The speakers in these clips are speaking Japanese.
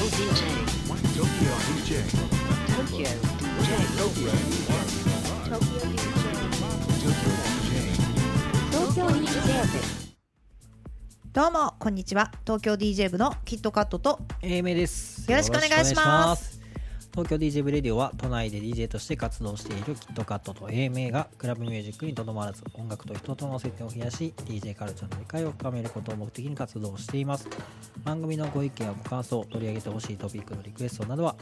どうもこんにちは東京 DJ 部のキットカットと A 名です。よろしくお願いしますす。東京 DJ ブレディオは都内で DJ として活動しているキットカットと A 名がクラブミュージックにとどまらず音楽と人との接点を増やし DJ カルチャーの理解を深めることを目的に活動しています。番組のご意見やご感想、取り上げてほしいトピックのリクエストなどは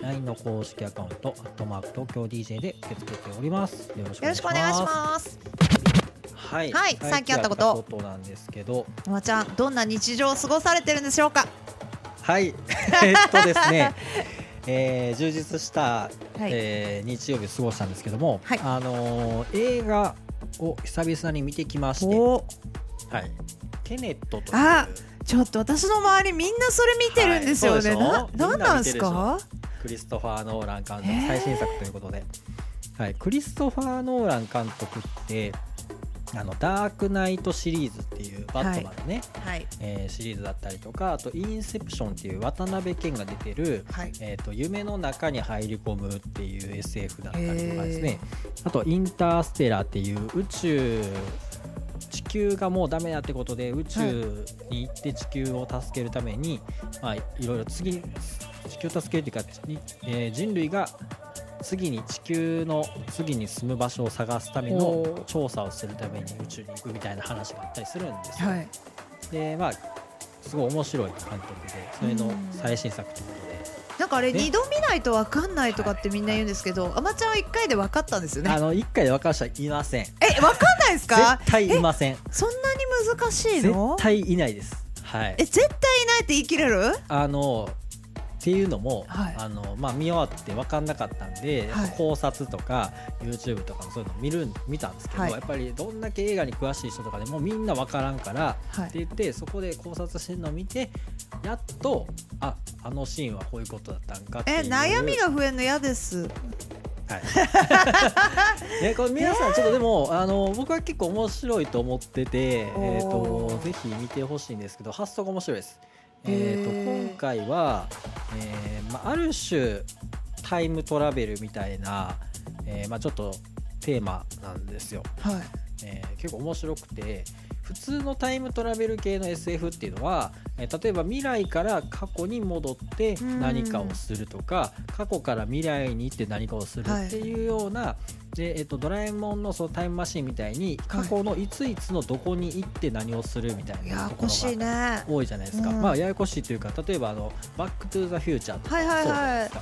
LINE の公式アカウント、アットマーク東京 DJ で受け付けております。よろしくお願いします。はい、はい最近あったこと最近あったことなんですけど、おばちゃんどんな日常を過ごされてるんでしょうか？はい、えっとですね、えー充実した、はい。えー日曜日を過ごしたんですけども、はい。あのー映画を久々に見てきまして、お。はい、テネットとあちょっと私の周りみんなそれ見てるんですよね、はい。ななんなんですかクリストファー・ノーラン監督。最新作ということで、はい、クリストファー・ノーラン監督ってあのダークナイトシリーズっていうバットマンのね、はい。えーシリーズだったりとかあとインセプションっていう渡辺謙が出てる、はい。えー、と夢の中に入り込むっていう SF だったりとかですね。あとインターステラーっていう宇宙地球がもうダメだってことで宇宙に行って地球を助けるために、まあ、い。ろいろ次に地球を助けるっていうか、にえー人類が次に地球の次に住む場所を探すためおのー。調査をするために宇宙に行くみたいな話があったりするんですよ。はい。でまあすごい面白い監督でそれの最新作ということで、なんかあれね二度見ないとわかんないとかってみんな言うんですけど、あまちゃんは一回で分かったんですよね。あの1回で分かる人はいません。え分かんないですか？絶対いません。そんなに難しい絶の対いないです。はい。え絶対いないって言い切れる？あのっていうのも、はい。あのまあ、見終わって分かんなかったんで、はい。考察とか YouTube とかもそういうの見る見たんですけど、はい。やっぱりどんだけ映画に詳しい人とかでもみんな分からんから、はい。って言ってそこで考察してるのを見てやっとああのシーンはこういうことだったんかってえ悩みが増えるの嫌です。はい。ね、これ皆さんちょっとでも、あの僕は結構面白いと思ってて、えーとぜひ見てほしいんですけど、発想が面白いです。えーと今回は、えーまあある種タイムトラベルみたいな、えーまあちょっとテーマなんですよ。はいえー結構面白くて普通のタイムトラベル系の SF っていうのは、えー例えば未来から過去に戻ってうん。何かをするとか過去から未来に行って何かをするっていうような、でえっとドラえもんのそのタイムマシンみたいに過去のいついつのどこに行って何をするみたいなところがね。多いじゃないですか、うん。まあややこしいというか例えばあの「バック・トゥ・ザ・フューチャー」とかはいはいそう。じゃないはいで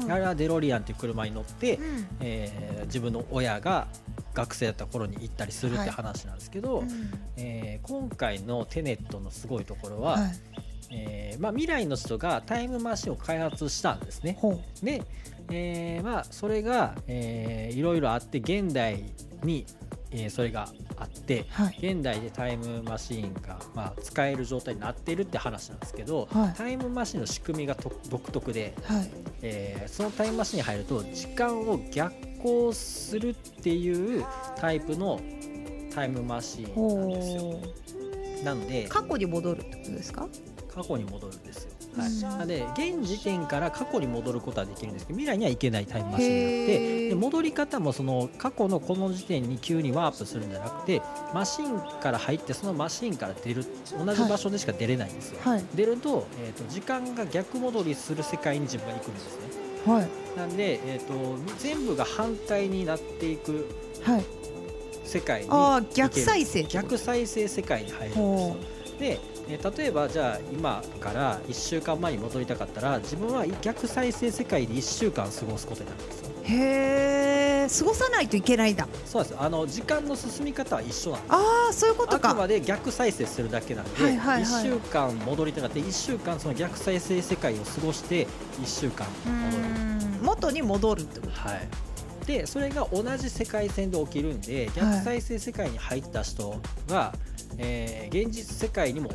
すか、あれはデロリアンっていう車に乗って、うん。えー自分の親が学生だった頃に行ったりするって話なんですけど、うん。えー今回のテネットのすごいところは、はい。えーまあ、未来の人がタイムマシンを開発したんですね。で、えーまあ、それが、えーいろいろあって現代に、えーそれがあってはい。現代でタイムマシンが、まあ、使える状態になってるって話なんですけど、はい。タイムマシンの仕組みがと独特で、はい。えーそのタイムマシンに入ると時間を逆行するっていうタイプのタイムマシンなんですよ。なので過去に戻るってことですか？過去に戻るんですよ。はい、うん。なので現時点から過去に戻ることはできるんですけど未来には行けないタイムマシンになっへてー。で戻り方もその過去のこの時点に急にワープするんじゃなくてマシンから入ってそのマシンから出る同じ場所でしか出れないんですよ。はい。出ると,、えー、と時間が逆戻りする世界に自分が行くんですね。はい。なんで、えー、と全部が反対になっていくはい。世界にああ行ける。逆再生逆再生世界に入るんですほよ。で、えー例えばじゃあ今から1週間前に戻りたかったら自分は逆再生世界で1週間過ごすことになるんですよ。へえ過ごさないといけないんだ。そうです。あの時間の進み方は一緒なんですああそういうことか。あくまで逆再生するだけなんで、はいはいはい。1週間戻りたかった1週間その逆再生世界を過ごして1週間う戻る。元に戻るってこと。はいでそれが同じ世界線で起きるんで逆再生世界に入った人が、えー現実世界にも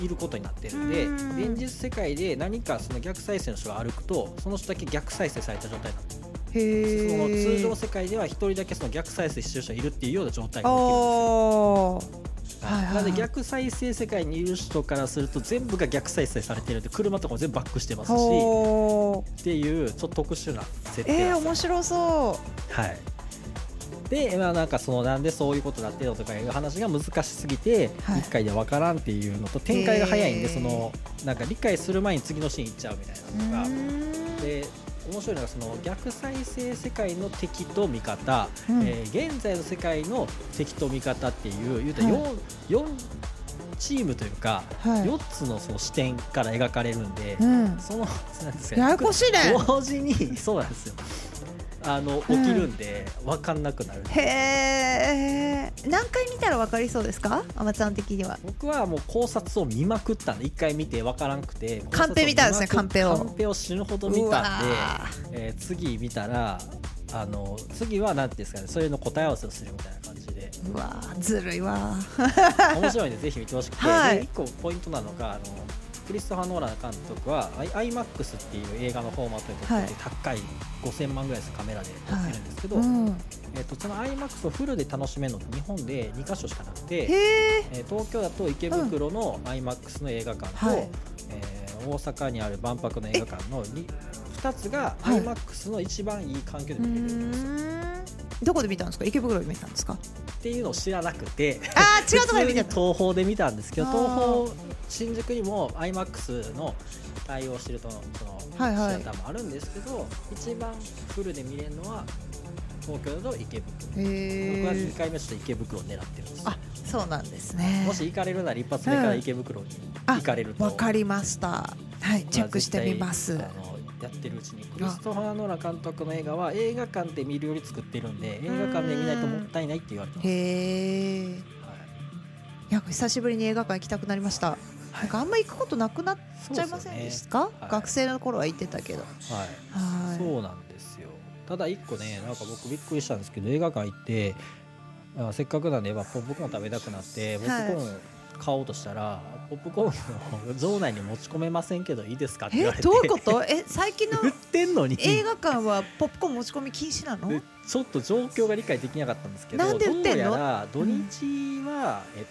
いることになってるんでうん。現実世界で何かその逆再生の人が歩くとその人だけ逆再生された状態になってるへその通え常世界では一人だけその逆再生してる人がいるっていうような状態が起きるんですよあはいはいなので逆再生世界にいる人からすると全部が逆再生されてるんで車とかも全部バックしてますしっていうちょっと特殊な設定えー、面白そはい。でまあなんかそのなんでそういうことになってるのとかいう話が難しすぎてはい。一回でわからんっていうのと展開が早いんでそのなんか理解する前に次のシーン行っちゃうみたいうなのがで面白いのがその逆再生世界の敵と味方、うん。えー現在の世界の敵と味方っていう言うたらは 4, 四チームというか、はい。4つのその視点から描かれるんで、うん。そのなんですかね。ややこしいね。同時にそうなんですよあの起きるんで分かんなくなる、へえ何回見たら分かりそうですか？あまちゃん的には。僕はもう考察を見まくったんで1回見て分からんくてカンペ見たんですねカンペを。カンペを死ぬほど見たんで、えー次見たらあの次は何ていうんですかねそれの答え合わせをするみたいな感じで。うわずるいわ面白いんでぜひ見てほしくて、はい。で1個ポイントなのがあのクリストファー・ノーラン監督は IMAX っていう映画のフォーマットで撮ってて、高い5000万ぐらいするカメラで撮ってるんですけど、うん。えっとその IMAX をフルで楽しめるのって日本で2箇所しかなくて、へええー東京だと池袋の IMAX の映画館と、はい。えー大阪にある万博の映画館の 2, つがはい。IMAX の一番いい環境でう見れるんですよ、ーん。どこで見たんですか？池袋で見たんですか？っていうのを知らなくて。あー違うところで見た 東宝で見たんですけど東宝新宿にも IMAX の対応してるとのそのはいはい。シアターもあるんですけど、一番フルで見れるのは東京だと池袋。僕はへ2え回目ちょっと池袋を狙ってるんですよ。あそうなんですね。もし行かれるなら一発目から池袋に行かれると、わかりました。はいチェックしてみます。あのやってるうちに。クリストファー・ノーラン監督の映画は映画館で見るより作ってるんで映画館で見ないともったいないって言われてます、へえはい。いや久しぶりに映画館行きたくなりましたなんかあんま行くことなくなっちゃいませんでしたか、はい。学生の頃は行ってたけど。はい。はい。そうなんですよ。ただ一個ねなんか僕びっくりしたんですけど映画館行ってあせっかくなんでやっぱポップコーン食べたくなってポップコーン買おうとしたら、ポップコーンを場内に持ち込めませんけどいいですか？って言われて。えどういうこと？え最近の 売ってんのに。映画館はポップコーン持ち込み禁止なの？でちょっと状況が理解できなかったんですけどなんで売ってんの？どうやら土日は、えっ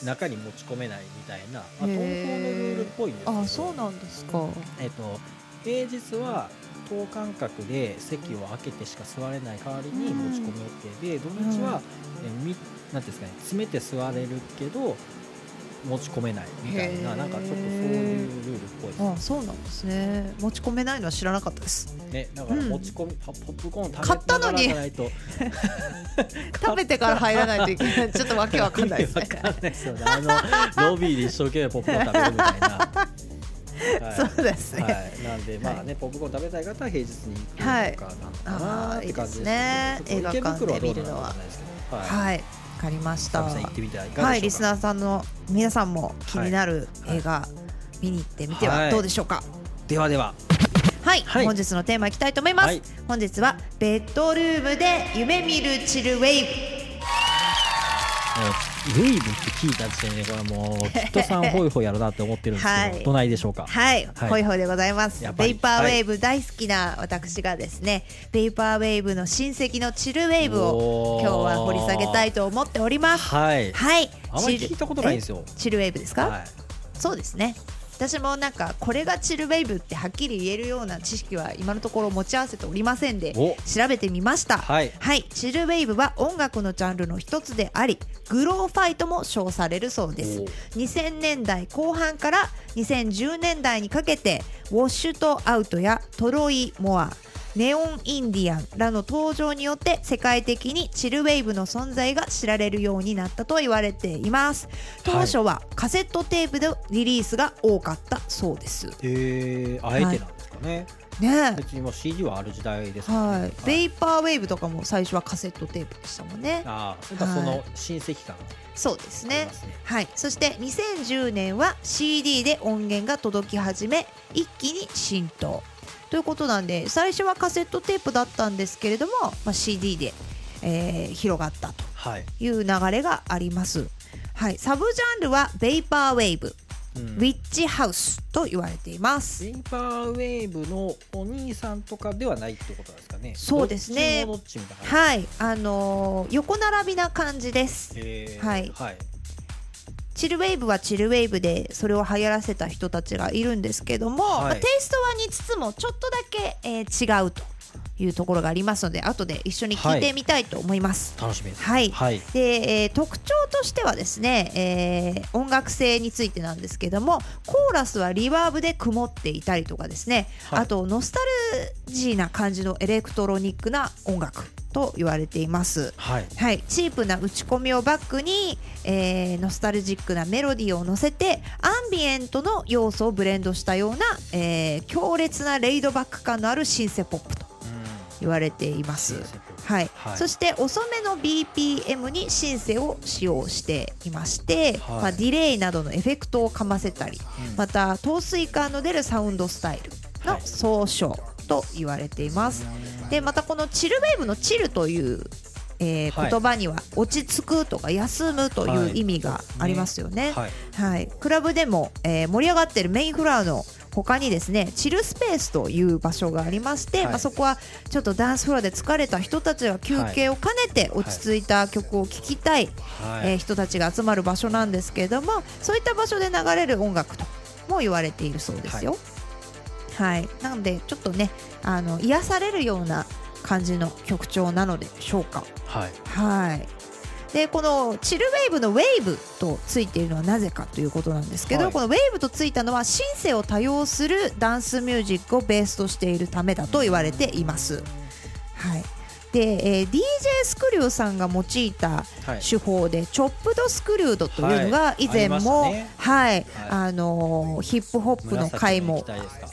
と、中に持ち込めないみたいな、まあ、東宝のルールっぽいんですけど。あそうなんですか。えっと、平日は等間隔で席を空けてしか座れない代わりに持ち込み OK で土日は、えみなんていうんですかね詰めて座れるけど持ち込めないみたいななんかちょっとそういうルールっぽいです。あそうなんですね。持ち込めないのは知らなかったです。ねだからうん。持ち込み、ポップコーン食べ買ったのに。食べてから入らないと。いけない。ちょっとわけわかんないですね。わかんないですよね。あのロビーで一生懸命ポップコーン食べるみたいな、はい。そうですね、はい、なんでまあね、ポップコーン食べたい方は平日に行くとかなのかなって感じですけど、はいいいですね映画館で見るのは。はい、はいわかりました。はいリスナーさんの皆さんも気になる映画、見に行ってみてはどうでしょうか？ではでは。はい、はい。本日のテーマいきたいと思います、はい。本日はベッドルームで夢見るチルウェイブ。もうウェイブって聞いた時点でこれもうきっとさんホイホイやるなって思ってるんですけど、はい。どないでしょうか？はい、はい。ホイホイでございます。ベイパーウェーブ大好きな私がですね、ベイパーウェーブの親戚のチルウェーブを今日は掘り下げたいと思っております。はい。はい。あまり聞いたことないんですよ。えチルウェーブですか、はい。そうですね私もなんかこれがチルウェーブってはっきり言えるような知識は今のところ持ち合わせておりませんでお。調べてみました。はい。チルウェーブは音楽のジャンルの一つでありグローファイとも称されるそうです。お。2000年代後半から2010年代にかけてウォッシュとアウトやトロイ・モアネオン・インディアンらの登場によって世界的にチルウェーブの存在が知られるようになったと言われています。当初はカセットテープでリリースが多かったそうです。えー、あえてなんですかね、ね別にもう CD はある時代ですね。はい、ベイパーウェーブとかも最初はカセットテープでしたもんね。ああそれからその親戚感。そうですね。ね。はい、そして2010年は CD で音源が届き始め一気に浸透ということなんで最初はカセットテープだったんですけれども、まあ、CD で、えー広がったとはい、いう流れがあります、はい、サブジャンルはベイパーウェーブ、うん。ウィッチハウスと言われています。ベイパーウェーブのお兄さんとかではないってことなんですかね。そうですね。はい。あのー横並びな感じです。はい。はいチルウェーブはチルウェーブでそれを流行らせた人たちがいるんですけども、はい。まあテイストは似つつもちょっとだけ、えー違うというところがありますので後で一緒に聞いてみたいと思います。楽しみです。はい。はい。で、えー特徴としてはですね、えー音楽性についてなんですけどもコーラスはリバーブで曇っていたりとかですね、はい。あとノスタルジーな感じのエレクトロニックな音楽と言われています。はい。はい、チープな打ち込みをバックに、えーノスタルジックなメロディーを乗せてアンビエントの要素をブレンドしたような、えー強烈なレイドバック感のあるシンセポップと言われています。はい、はい。そして遅めの BPM にシンセを使用していまして、はい。まあ、ディレイなどのエフェクトをかませたり、うん。また陶水感の出るサウンドスタイルの総称と言われています。でまたこのチルウェーブのチルという、えーはい言葉には落ち着くとか休むという意味がありますよね。はいはい、クラブでも、えー盛り上がっているメインフロアの他にですねチルスペースという場所がありまして、はいまあ、そこはちょっとダンスフロアで疲れた人たちが休憩を兼ねて落ち着いた曲を聴きたい、はいえー人たちが集まる場所なんですけれどもそういった場所で流れる音楽とも言われているそうですよ。はい、なのでちょっとねあの癒されるような感じの曲調なのでしょうか。はい。はい。でこのチルウェーブのウェーブとついているのはなぜかということなんですけど、はい。このウェーブとついたのはシンセを多用するダンスミュージックをベースとしているためだと言われています。はいで、えー DJ スクリューさんが用いたはい。手法でチョップドスクリュードというのが以前も、はい。あのーヒップホップの回も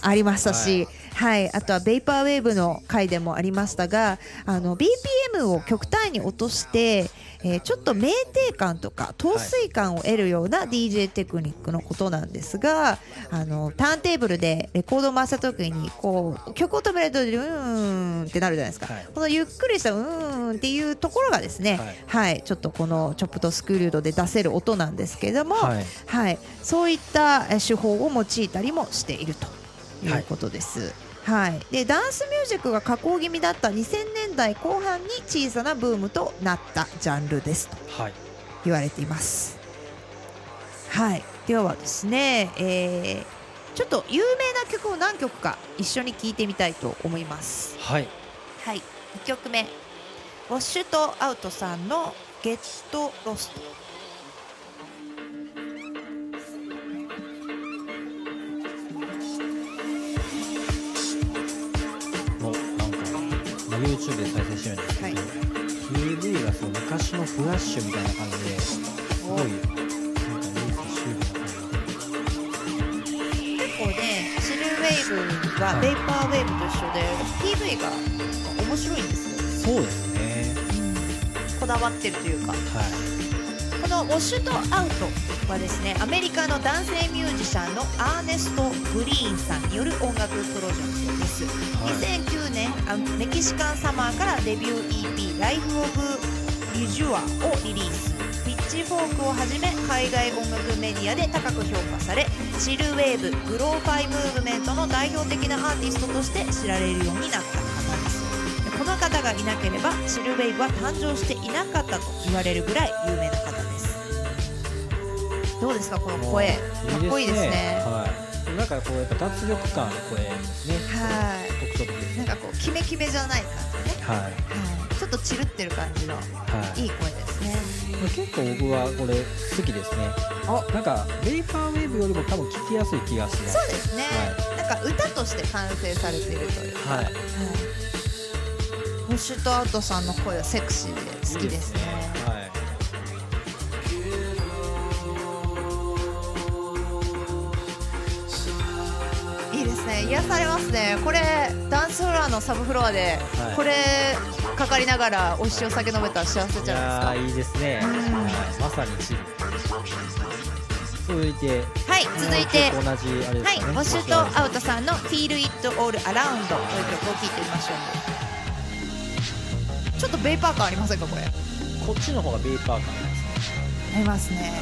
ありましたし、はい、あとはベイパーウェーブの回でもありましたが、あの BPM を極端に落として、えーちょっと酩酊感とか陶酔感を得るような DJ テクニックのことなんですが、あのターンテーブルでレコードを回した時にこう曲を止めるとうーんってなるじゃないですか。はい。このゆっくりしたうーんっていうところがですね、はい。はい、ちょっとこのチョップとスクリュードで出せる音なんですけれども、はい。はい、そういったえ手法を用いたりもしているということです。はい、でダンスミュージックが下降気味だった2000年代後半に小さなブームとなったジャンルですとはい。言われています。はい、ではですね、えーちょっと有名な曲を何曲か一緒に聴いてみたいと思います。はい。はい、1曲目。ウォッシュとアウトさんの「ゲットロスト」ですけど、はい PV がそう昔のフラッシュみたいな感じですごいなんかニースシュールな感結構ねシルウェーブはベイパーウェーブと一緒で PV が面白いんですよ、そうですね。こだわってるというか。はい。この「ウォッシュとアウト」はですねアメリカの男性ミュージシャンのアーネスト・グリーンさんによる音楽プロジェクトです、はい。2009年あメキシカンサマーからデビュー EP「ライフ・オブ・リジュア」をリリース。ピッチフォークをはじめ海外音楽メディアで高く評価されチルウェーブグローファイムーブメントの代表的なアーティストとして知られるようになった方です。でこの方がいなければチルウェーブは誕生していなかったと言われるぐらい有名な方ですどうですかこの声？かっこいいですね。はい。なんかこうやっぱ脱力感ある声ですね。はい。特徴的ですねなんかこうキメキメじゃない感じね、はい。はい、ちょっとチルってる感じのはい。いい声ですね。結構僕はこれ好きですね。お。なんかベイパーウェーブよりも多分聴きやすい気がします。そうですね、はなんか歌として完成されているというか、はい。ホッシュとアウトさんの声はセクシーで好きですねはいいいですね癒されますね。これダンスフロアのサブフロアで、はい。これかかりながら美味しいお酒飲めたら幸せじゃないいやーいいですね、まさにチル続いてですかはい続いて同じあれですかね。はい、シュとアウトさんの「Feel It All Around」という曲を聴いてみましょう。ちょっとベイパー感ありませんかこれ？こっちの方がベイパー感ありますね。ありますね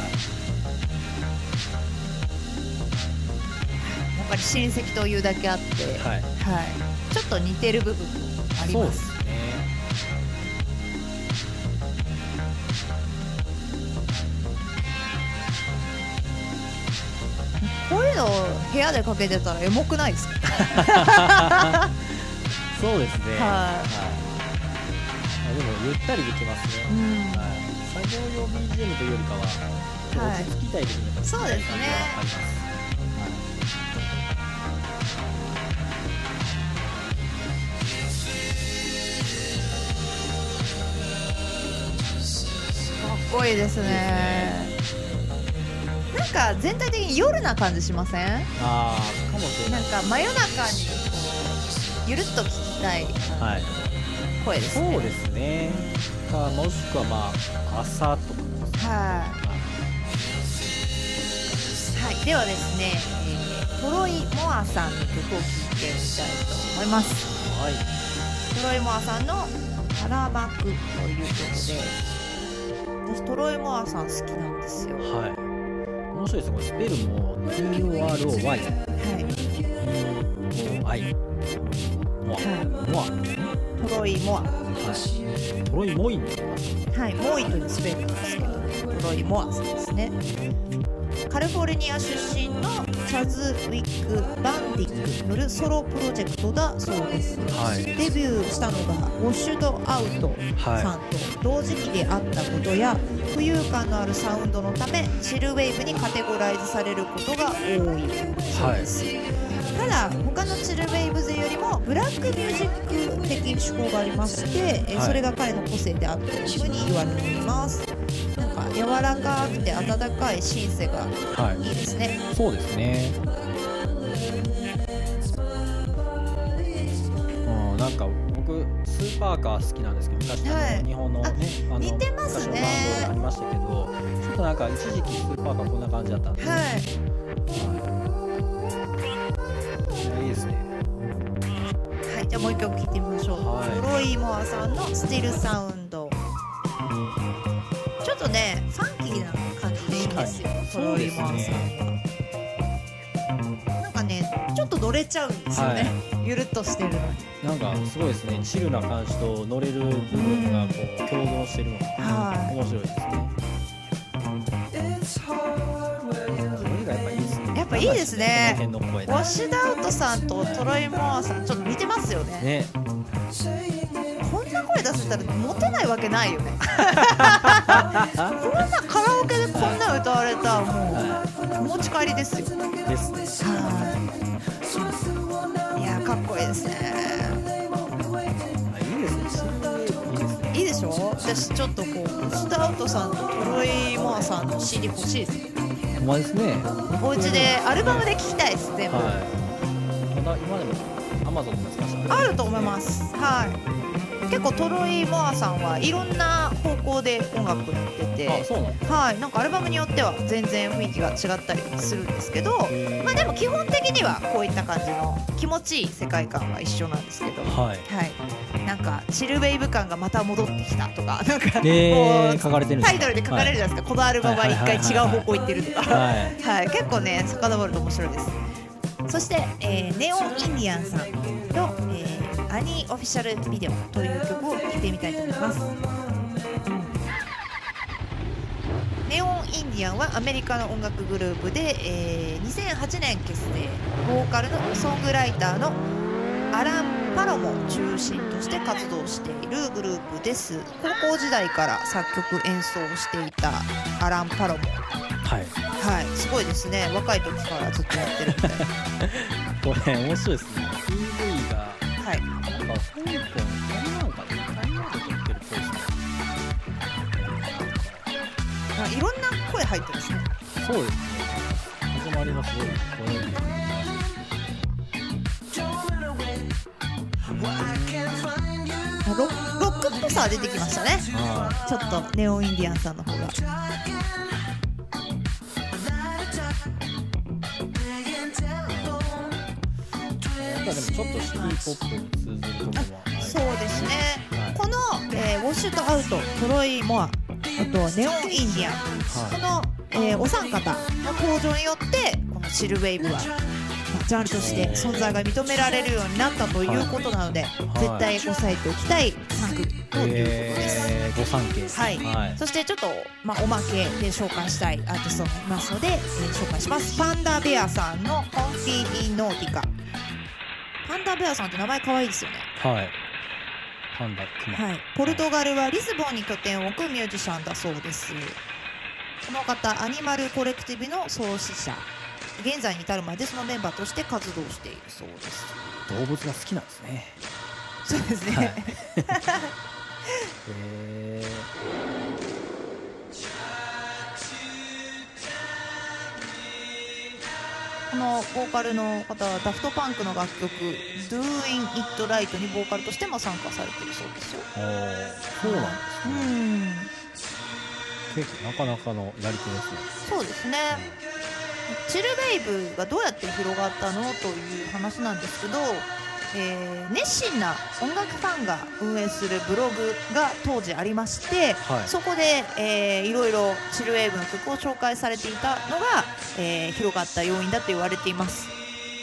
ぱり親戚というだけあって、はい。はい。ちょっと似てる部分もありまですすね。こういうのを部屋でかけてたらエモくないですか？そうですね。はいあでもゆったりできますね、うん。はい、作業用 BGM というよりかは、はい。落ち着きたい時にそうですねこいいですね。なんか全体的に夜な感じしません？ああかもしれなないんか真夜中にこうゆるっと聞きたいはい。声ですね。そうですね。かもしくはまあ朝とかはい、はい、ではですね、えー、トロイ・モアさんの曲を聴いてみたいと思います。はい。トロイ・モアさんの「パラマク」という曲で私トロイ・モアさん好きなんですよ。はい。面白いですこれスペルも TOROY はい。OI モア。モア。トロイ・モア。はい。トロイモイン。はい、モイというスペルなんですけど、トロイ・モアさんですね。カリフォルニア出身のチャズ・ウィック・バンディックによるソロプロジェクトだそうです。はいデビューしたのがウォッシュド・アウトさんと同時期であったことや浮遊感のあるサウンドのためチルウェイブにカテゴライズされることが多いそうです、ただ他のチルウェイブ勢よりもブラックミュージック的趣向がありまして、えはいそれが彼の個性であるというふうに言われています柔らかくて温かいシンセがはい。いいですね。そうですね。うんなんか僕スーパーカー好きなんですけど昔はい。日本のねあの似てますね。昔のバンドでありましたけどちょっとなんか一時期スーパーカーこんな感じだったんで、はい。はい、いいですね。はい、じゃあもう一曲聴いてみましょう、はい。トロイ・モアさんの「スティルサウンド」とねファンキーな感じでいいんですよトロイ・モアさなんかねちょっと乗れちゃうんですよね、ゆるっとしてるのに。なんかすごいですね。チルな感じと乗れる部分がこう共存してるのがはい。面白いですね。声がやっぱいいですね。やっぱいいですねこの辺の声ウォッシュダウトさんとトロイ・モアさんちょっと似てますよね。ね声出せたらモテないわけないよね。こんなカラオケでこんな歌われたらもうお持ち帰りですよ。ですはいいやかっこいいですね。あいいでしょ私ちょっとこうスタウトさんとトロイ・モアさんの CD 欲しいです。ほんまですね。お家でアルバムで聴きたいです全部、はい。まだ今でもアマゾンであると思います。はい結構トロイ・モアさんはいろんな方向で音楽やっててはいなんかアルバムによっては全然雰囲気が違ったりするんですけどまあでも基本的にはこういった感じの気持ちいい世界観は一緒なんですけどはい。はい、なんかチルウェイブ感がまた戻ってきたとか なんかこう、タイトルで書かれるじゃないですか、このアルバムは一回違う方向行ってるとか、はい。はい、結構ね遡ると面白いです。そして、えーネオンインディアンさんニーオフィシャルビデオという曲を聴いてみたいと思います。ネオンインディアンはアメリカの音楽グループで、えー2008年結成ボーカルのソングライターのアラン・パロモを中心として活動しているグループです。高校時代から作曲演奏をしていたアラン・パロモ。はい。はい。すごいですね。若い時からずっとやってるみたい これ面白いですね。PV がはいか香港なんかでタイワンで撮ってるっぽいです。ねまあいろんな声入ってるんですねそうですね始まりがすごいこれロロックっぽさは出てきましたね。はちょっとネオンインディアンさんの方がもありそうですね、はいこの、えー Washed Out、Toro y Moi、あと Neon Indian。この、えーお三方の登場によってこのチルウェイブは、まあ、ジャンルとして存在が認められるようになったということなので、絶対押さえておきたい3組ということです。えー、はい、はい。そしてちょっと、まあ、おまけで紹介したいアーティストがいますので、えー紹介します。 Panda Bear さんの「Comfy in Nautica」パンダベアさんって名前可愛いですよね。はい。パンダクマはい、ポルトガルはリスボンに拠点を置くミュージシャンだそうです。この方アニマルコレクティブの創始者現在に至るまでそのメンバーとして活動しているそうです。動物が好きなんですね。そうですね、はい。えこのボーカルの方はダフトパンクの楽曲「Doing It Right」にボーカルとしても参加されているそうですよ。ー、おー。そうなんですうね、ん。結構なかなかのやり手ですね。そうですね。チルベイブがどうやって広がったの？という話なんですけど、えー熱心な音楽ファンが運営するブログが当時ありまして、はい。そこで、えーいろいろチルウェーブの曲を紹介されていたのが、えー広がった要因だと言われています。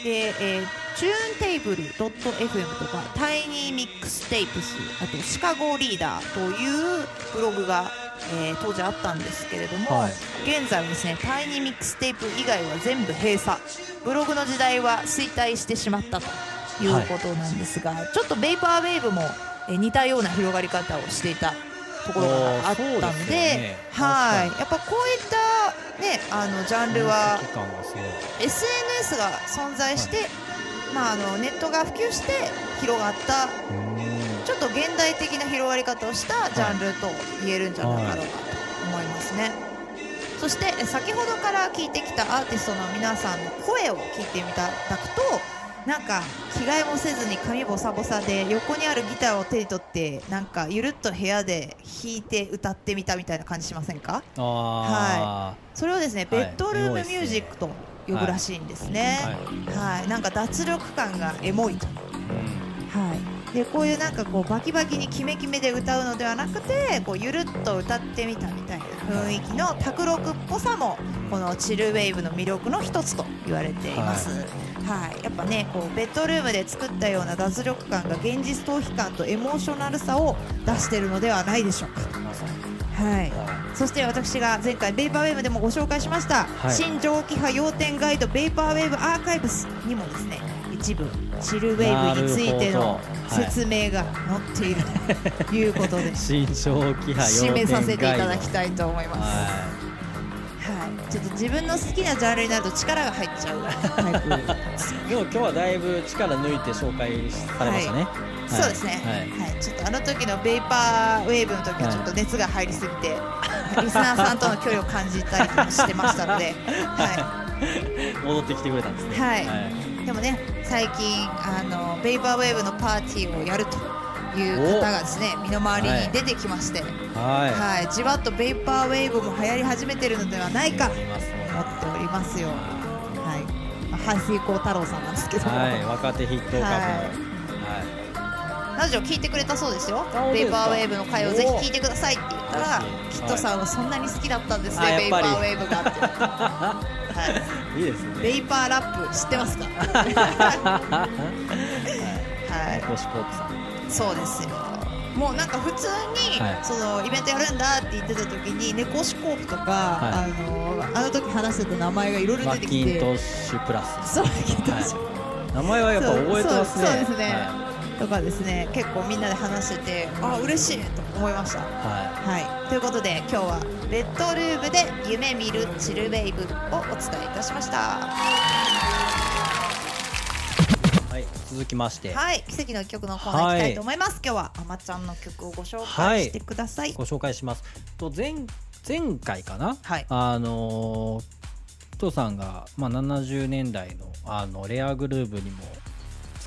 で、えー、チューンテーブル .fm とかタイニーミックステイプスあとシカゴリーダーというブログが、えー当時あったんですけれども、はい。現在はですね Tiny Mix Tapes 以外は全部閉鎖。ブログの時代は衰退してしまったということなんですが、ちょっとベイパーウェーブも、えー似たような広がり方をしていたところがあったのでね。はい。確やっぱこういったねあのジャンルは SNS が存在して、まあ、あのネットが普及して広がったちょっと現代的な広がり方をしたジャンルと言えるんじゃないかろうかと思いますね。そしてえ先ほどから聞いてきたアーティストの皆さんの声を聞いてみただくとなんか着替えもせずに髪ボサボサで横にあるギターを手に取ってなんかゆるっと部屋で弾いて歌ってみたみたいな感じしませんか？あそれをですね、ベッドルームミュージックと呼ぶらしいんですね。はい、なんか脱力感がエモいと。ー、うん。はい。でこういうなんかこうバキバキにキメキメで歌うのではなくてこうゆるっと歌ってみたみたいな雰囲気の卓録っぽさもこのチルウェーブの魅力の一つと言われています。はい、やっぱねこうベッドルームで作ったような脱力感が現実逃避感とエモーショナルさを出してるのではないでしょうか。はい。はそして私が前回ベイパーウェーブでもご紹介しました、はい。新蒸気波要点ガイドベイパーウェーブアーカイブスにもですね一部チルウェーブについての説明が載っているということでい。新正気配締めさせていただきたいと思います、ははいちょっと自分の好きなジャンルになると力が入っちゃう。タイプですよい、でも今日はだいぶ力抜いて紹介されましたね、はい。そうですね、はい。ちょっとあの時のベイパーウェーブの時はちょっと熱が入りすぎて、リスナーさんとの距離を感じたりもしてましたので、は戻ってきてくれたんですね。はい。い、でもね最近あのベイパーウェーブのパーティーをやるという方がですね身の回りに出てきまして、はい。はい。じわっとベイパーウェーブも流行り始めてるのではないかと思っておりますよ。はい、まあ、排水溝太郎さんなんですけど。も、はい。若手筆頭株の。ははい。ラジオ聞いてくれたそうですよ。ベイパーウェーブの回をぜひ聞いてくださいって言ったらおキットさんはそんなに好きだったんですね、あベイパーウェーブがって、はい。いいですね。ベイパーラップ知ってますか？はい。コシコープさんそうですよ。もうなんか普通に、はい。そのイベントやるんだって言ってた時にネコシコープとか、はあのあの時話してた名前がいろいろマッ出てきて。キントッシュプラス。そうマッキントッシュ。名前はやっぱ覚えてますね。そうそうですね。はとかですね。結構みんなで話しててあ嬉しいと思いました。い。ははい。ということで今日はベッドルームで夢見るチルベイブをお伝えいたしました。いはい続きまして。はい奇跡の曲のコーナー行きたいと思います、今日はあまちゃんの曲をご紹介してください。ご紹介します。と前前回かな？はい。あのー父さんが、まあ、70年代のあのレアグルーブにも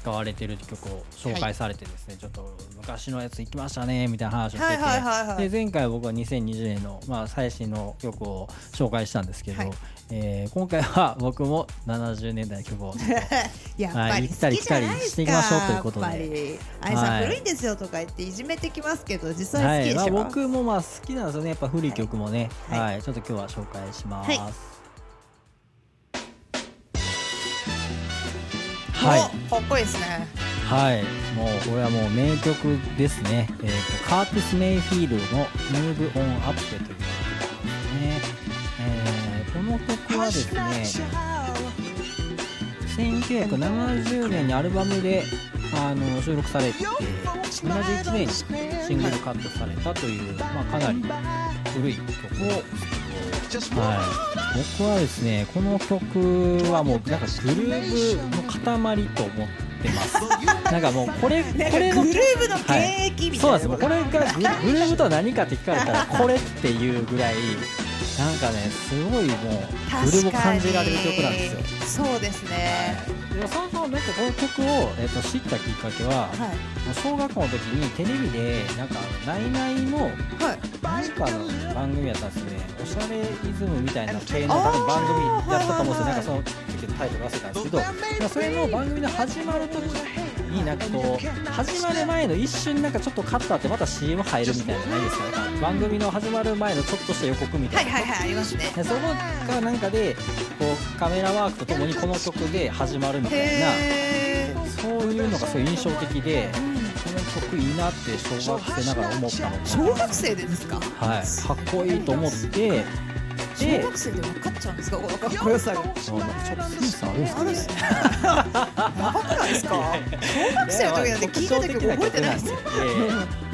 使われてる曲を紹介されてですね、ちょっと昔のやつ行きましたねみたいな話をしてて、はいはいはいはい。で前回僕は2020年の、まあ、最新の曲を紹介したんですけど、はい。えー今回は僕も70年代の曲を やっぱりはい行ったり来たりしていきましょうということで。やっぱり。あいさんはい。古いんですよとか言っていじめてきますけど実際はい。まあ、好きでしょ、僕もまあ好きなんですよね。やっぱ古い曲もね、ははい。い。ちょっと今日は紹介します、はい。かっこいいですね。はい。もうこれはもう名曲ですね、えー、とカーティス・メイフィールドの「Move On Up」という曲ですね、えーこの曲はですね1970年にアルバムであの収録されて同じ1年にシングルカットされたという、まあ、かなり古い曲ですけど、はい、僕はですねこの曲はもうなんかグルーヴの塊と思ってます。なんかもうこれこれのグルーヴの現役みたいな、そうなんです。もうこれがググルーヴとは何かって聞かれたらこれっていうぐらいなんかねすごいもうグルーヴを感じられる曲なんですよ。そうですね。でそもそもなんかこの曲を、えっと知ったきっかけは、はい。小学校の時にテレビでなんかナイナイのはい。何かの番組やったんですよね。おしゃれイズムみたいな系の多分番組やったと思うんですよ。なんかその時のタイトル忘れたんですけど、まあ、それの番組の始まる時になんかこう始まる前の一瞬なんかちょっとカットあってまた CM 入るみたいなのないですかなんか番組の始まる前のちょっとした予告みたな、はいいはいはいありますね。でそこがなんかでこうカメラワークとともにこの曲で始まるみたいなへそういうのがすごい印象的でこの曲いいなって小学生ながら思ったので小学生でですか？はい、かっこいいと思って小で学生で分かっちゃうんですか？このかっこよさがそうなんかちょっとセンスあるんですね。やばくないですか？小学生の時なんて聞いた時覚えてないですよ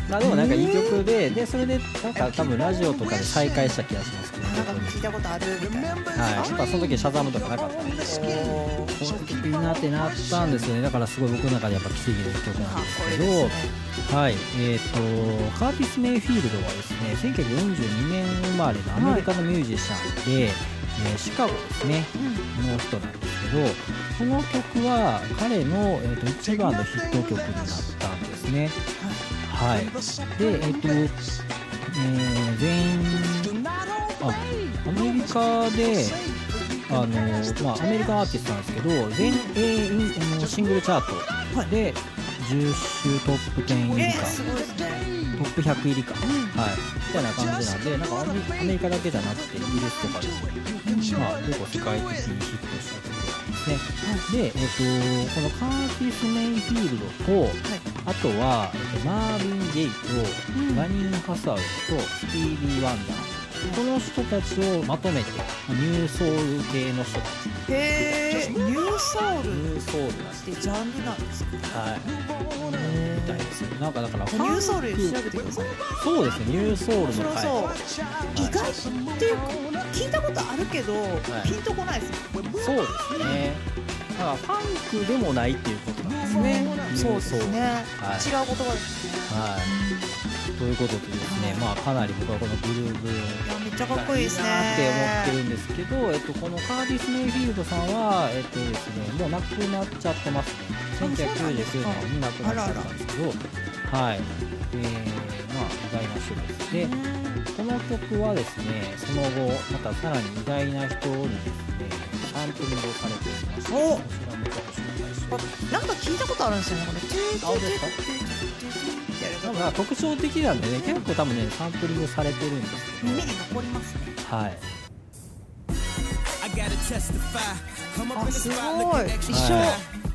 まあでもなんかいい曲ででそれでなんか多分ラジオとかで再開した気がしますけど。なんか聞いたことあるみたいなはい、やっぱその時シャザムとかなかったんでこの曲いい。なってなったんですよねだからすごい僕の中でやっぱ奇跡の曲なんですけどはい。えー、とカーティス・メイフィールドはですね1942年生まれのアメリカのミュージシャンで、えーシカゴですね。の人なんですけどこの曲は彼の、えー、と一番のヒット曲になったんですねはい。でえっ、と、えー全員あアメリカであの、まあ、アメリカンアーティストなんですけど全英あのシングルチャートで10週トップ10入りかトップ100入りか、はい、みたいな感じなんでなんかアメリカだけじゃなくてイギリスとかでも、まあ、結構世界的にヒットした曲なんですね。で、えっとこのカーティス・メイフィールドと、あとは、えっとマービン・ゲイと、バニー・ハサウェイとスティービー・ワンダー。この人たちをまとめてニューソウル系の人たち。へえニューソウル。ニューソウル。なてジャンルなんですか？はい。みたいですよなんかだからニューソウル調べてください。そうですね。ニューソウルの面白そう、はい。意外っていうか聞いたことあるけど、ピンとこないですそうですねだからファンクでもないっていうことなんですね。そうですね、はい。違う言葉ですね。はい。ということでですねまあかなり僕はこのグルーブめっちゃかっこいいですね。なって思ってるんですけど、えっと、このカーディス・メイフィールドさんは、えっとですね、もう亡くなっちゃってますね。1999年に亡くなっちゃったんですけど。はい。えー、まあ意外な人です。でこの曲はですねその後またさらに意外な人にですねサンプリングされていましておこちらもちょっと紹介しますなんか聞いたことあるんですよね。これあ本当ですか特徴的なんでね結構多分ねサンプリングされてるんですけど耳に残りますね。はい。あすごい。一緒、はい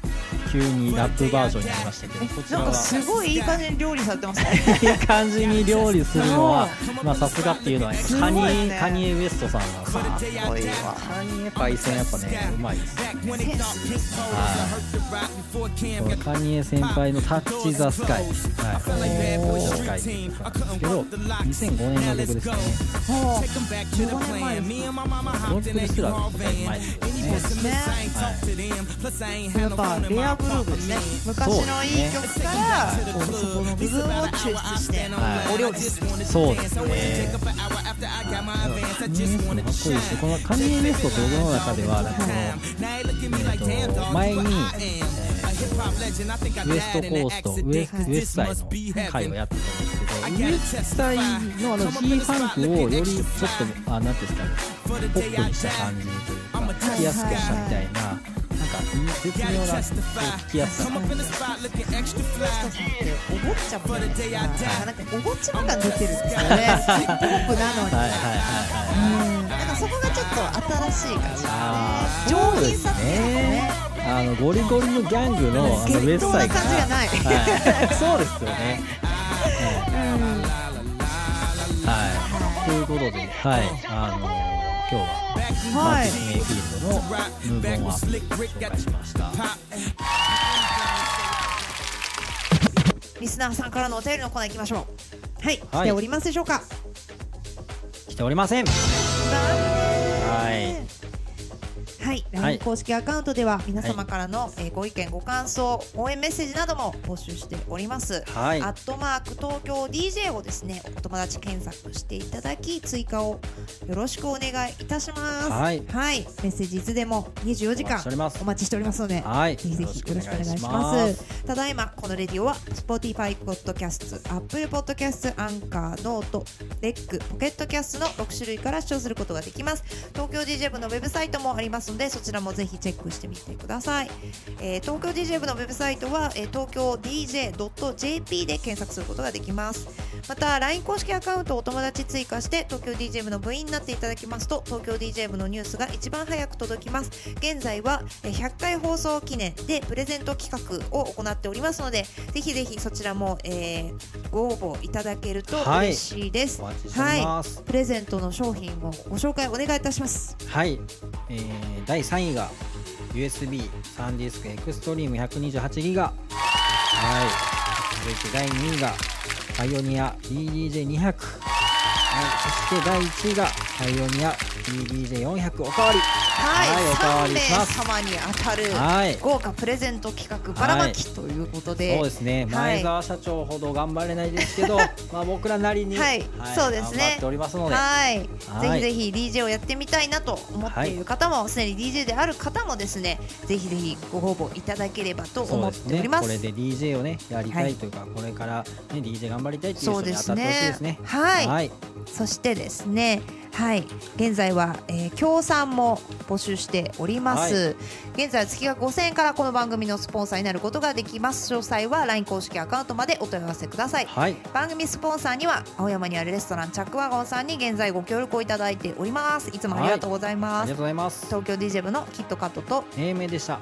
急にラップバージョンになりましたけどこちらは。なんかすごいいい感じに料理されてますね。いい感じに料理するのはまあさすがっていうのはカニね。エカニエウエストさんはさカニエパイセンやっぱねうまいですね。はいカニエ先輩のタッチ・ザ・スカイ。はい。タッチ・ザ・スカイってい。う曲なんですけど2005年の曲ですねはあ15年前ですロックですらねだい。ぶ前ですやっぱレアグループですね昔のい。い。曲からこうそこの部分を抽出してはい。お料理そうですね。カニエウエストもかっこい。い。し、このカニエウエストと僕の中では、前に、えーとウエストコースト、ウエウエスタイの回をやってたんですけど、ウエスタイのあの G ファンクをよりちょっと、あ、なんていうんですかね、ポップにした感じというか、聞きやすくしたみたいな、なんか、絶妙な、聞きやすさ。があってお坊ちゃまねなんかお坊ちゃま感出てるんですよね。ヒップホップなのにはいはいはいはい。うん。なんかそこがちょっと新しい感じあー上品さっていうかねあのゴリゴリのギャングのあのウェブサイト感じがない。はい、そうですよね。はい、ということで、はい、あの今日はマはいーティス・メイフィールドのムーブオンアップを紹介しました。リスナーさんからのお便りのコーナー行きましょう。はい、はい。来ておりますでしょうか？来ておりません。はい。はい、はい。LINE 公式アカウントでは皆様からの、えーご意見ご感想応援メッセージなども募集しております、はい。アットマーク東京 DJ をですねお友達検索していただき追加をよろしくお願いいたします。はい。メッセージいつでも24時間お待ちしております。のではい。ぜひぜひよろしくお願いします。ただいまこのレディオは Spotify ポッドキャスト Apple ポッドキャストアンカーノートレックポケットキャストの6種類から視聴することができます。東京 DJ 部のウェブサイトもありますのでそちらもぜひチェックしてみてください、えー東京 DJ 部のウェブサイトは、えー東京 DJ.jp で検索することができます。また LINE 公式アカウントをお友達追加して東京 DJ 部の部員になっていただきますと東京 DJ 部のニュースが一番早く届きます。現在はえー100回放送記念でプレゼント企画を行っておりますのでぜひぜひそちらも、えーご応募いただけるとはい。嬉しいです、お待ちしております。プレゼントの商品をご紹介お願いいたします。はい、えー、第3位が USB サンディスクエクストリーム128ギガ。はい。続いて第2位がパイオニア BDJ200 はいそして第1位がパイオニア BDJ400 おかわり。はい、おかわり3名します。様に当たるはい。豪華プレゼント企画ばらまきということで、そうですね。はい。前澤社長ほど頑張れないですけど、まあ僕らなりに、はいそうですね。頑張っておりますので。はい、はい。ぜひぜひ DJ をやってみたいなと思っている方も、すでに DJ である方もですねぜひぜひご応募いただければと思っております。ね。これで DJ をねやりたはいいというか、これから、ね、DJ 頑張りたいっていう人に当たってほしいね。ですね。はい。はい。そしてですねはい。現在は、えー協賛も募集しております、現在は月額5000円からこの番組のスポンサーになることができます。詳細は LINE 公式アカウントまでお問い合わせください。はい。番組スポンサーには青山にあるレストランチャックワゴンさんに現在ご協力をいただいております。いつもありがとうございます、ありがとうございます。東京 DJ 部のキットカットと英明でした